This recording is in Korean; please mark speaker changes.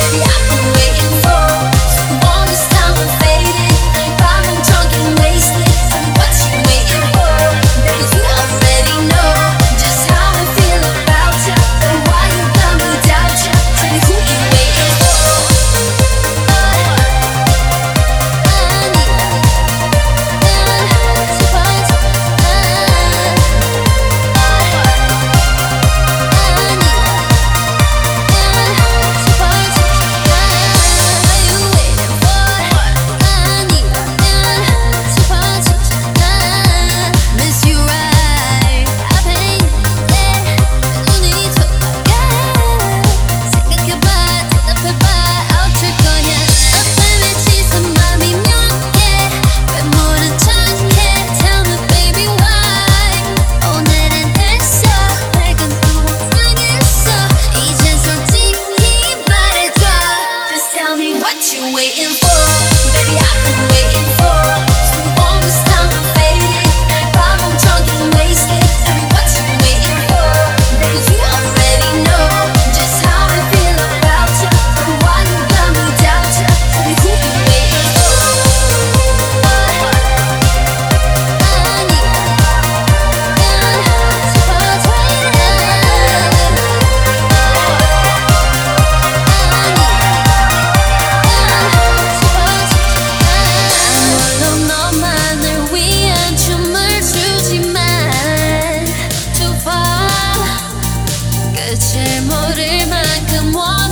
Speaker 1: Yeah. 대체 모를 만큼 원